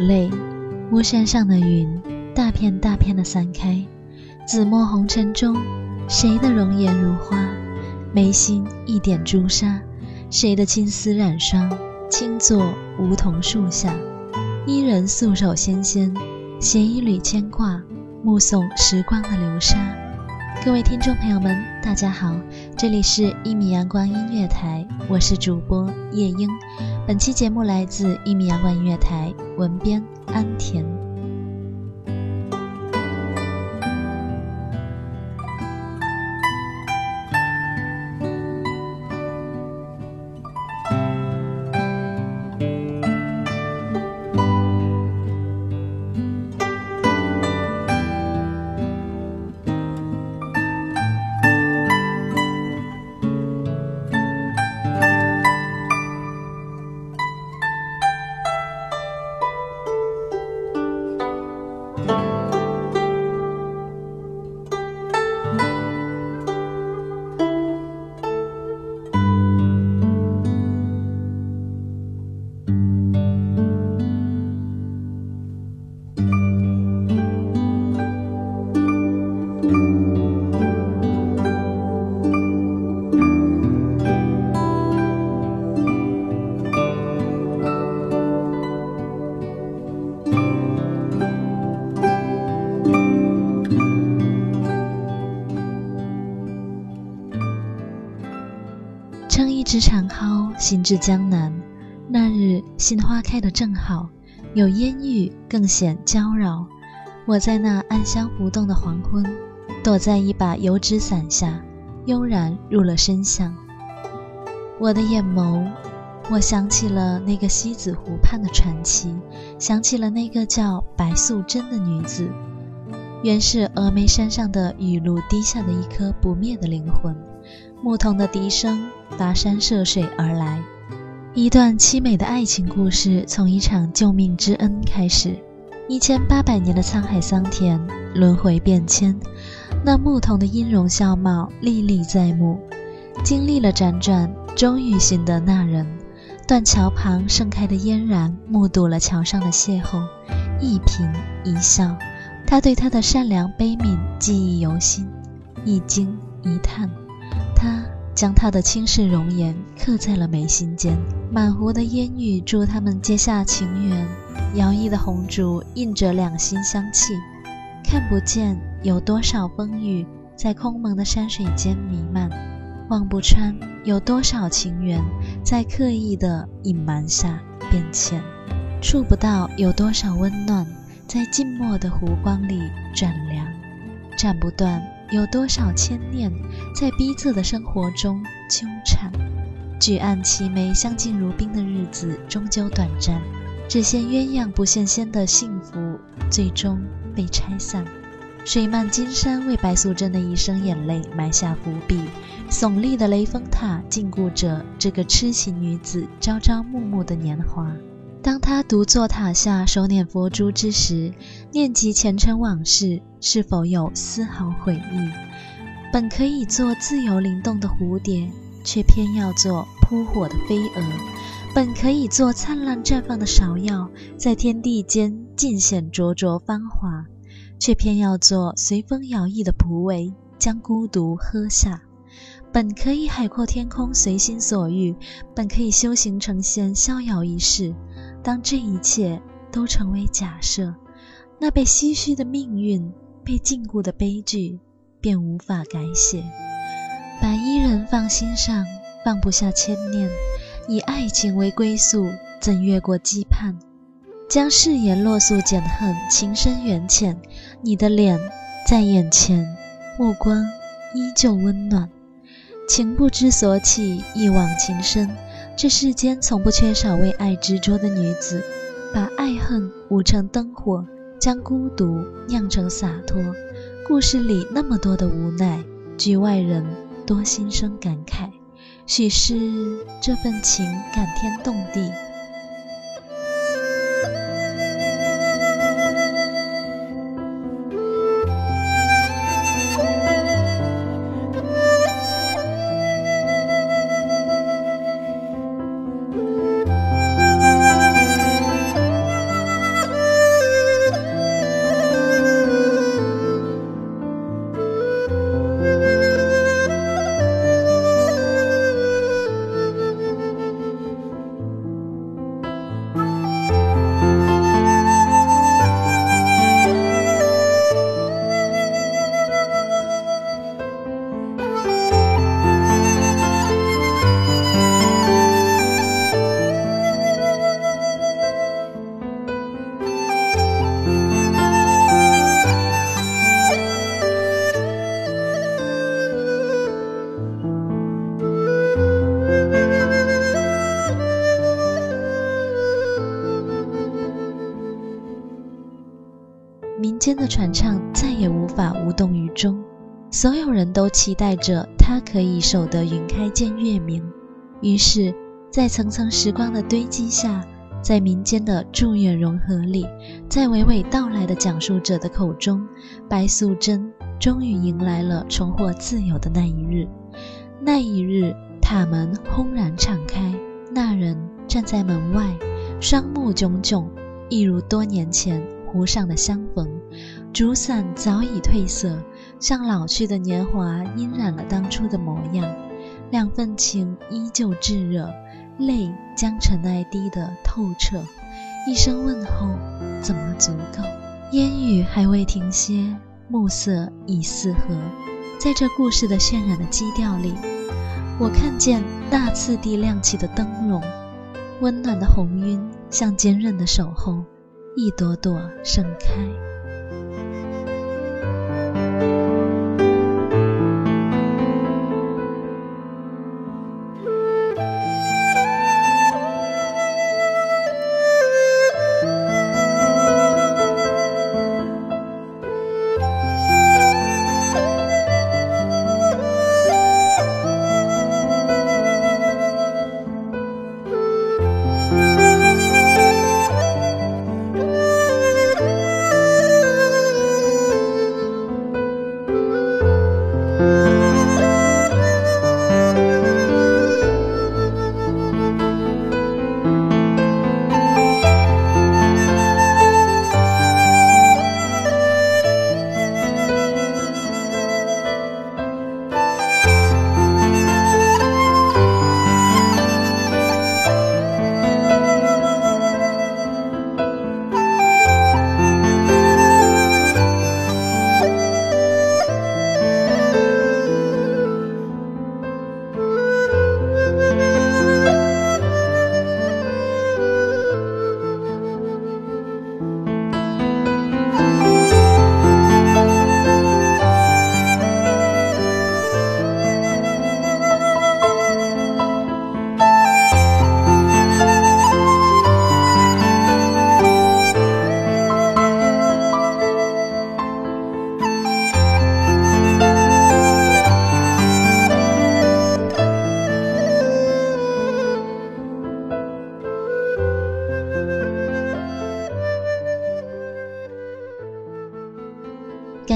泪，巫山上的云大片大片的散开。紫陌红尘中，谁的容颜如花，眉心一点朱砂？谁的青丝染霜，轻坐梧桐树下？伊人素手纤纤，携一缕牵挂，目送时光的流沙。各位听众朋友们，大家好，这里是一米阳光音乐台，我是主播夜莺。本期节目来自一米阳光音乐台，文编安田。枝长蒿，行至江南。那日杏花开得正好，有烟雨，更显娇娆。我在那暗香浮动的黄昏，躲在一把油纸伞下，悠然入了深巷。我的眼眸，我想起了那个西子湖畔的传奇，想起了那个叫白素贞的女子，原是峨眉山上的雨露滴下的一颗不灭的灵魂。牧童的笛声跋山涉水而来，一段凄美的爱情故事从一场救命之恩开始。一千八百年的沧海桑田，轮回变迁，那牧童的音容笑貌历历在目。经历了辗转，终于寻得那人。断桥旁盛开的嫣然，目睹了桥上的邂逅，一颦一笑，他对她的善良悲悯记忆犹新，一惊一叹。他将她的倾世容颜刻在了眉心间，满湖的烟雨助他们结下情缘，摇曳的红烛映着两心相契。看不见有多少风雨在空蒙的山水间弥漫，望不穿有多少情缘在刻意的隐瞒下变迁，触不到有多少温暖在静默的湖光里转凉，斩不断有多少牵念在逼仄的生活中纠缠。举案齐眉、相敬如宾的日子终究短暂，只羡鸳鸯不羡仙的幸福最终被拆散。水漫金山为白素贞的一生眼泪埋下伏笔，耸立的雷峰塔禁锢着这个痴情女子朝朝暮暮的年华。当他独坐塔下手捻佛珠之时，念及前尘往事，是否有丝毫悔意？本可以做自由灵动的蝴蝶。却偏要做扑火的飞蛾，本可以做灿烂绽放的芍药，在天地间尽显灼灼芳华，却偏要做随风摇曳的蒲苇，将孤独喝下。本可以海阔天空，随心所欲，本可以修行成仙，逍遥一世。当这一切都成为假设，那被唏嘘的命运，被禁锢的悲剧，便无法改写。把伊人放心上，放不下牵念，以爱情为归宿，怎越过羁绊？将誓言落宿减恨，情深缘浅。你的脸在眼前，目光依旧温暖。情不知所起，一往情深。这世间从不缺少为爱执着的女子，把爱恨舞成灯火，将孤独酿成洒脱。故事里那么多的无奈，局外人。多心生感慨，许是这份情感天动地。民间的传唱再也无法无动于衷，所有人都期待着他可以守得云开见月明。于是，在层层时光的堆积下，在民间的祝愿融合里，在娓娓道来的讲述者的口中，白素贞终于迎来了重获自由的那一日。那一日，塔门轰然敞开，那人站在门外，双目炯炯，一如多年前。湖上的相逢，竹伞早已褪色，像老去的年华晕染了当初的模样。两份情依旧炙热，泪将尘埃滴得透彻。一声问候，怎么足够？烟雨还未停歇，暮色已四合。在这故事的渲染的基调里，我看见大次第亮起的灯笼，温暖的红晕像坚韧的守候。一朵朵盛开。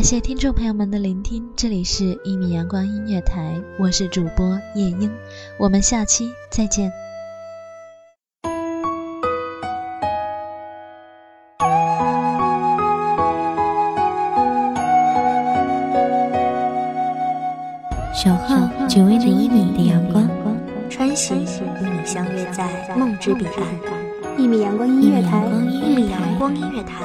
感谢听众朋友们的聆听，这里是《一米阳光音乐台》，我是主播夜莺，我们下期再见。守候只为那一米的阳光，穿行与你相约在梦之彼岸。一米阳光音乐台，一米阳光音乐台，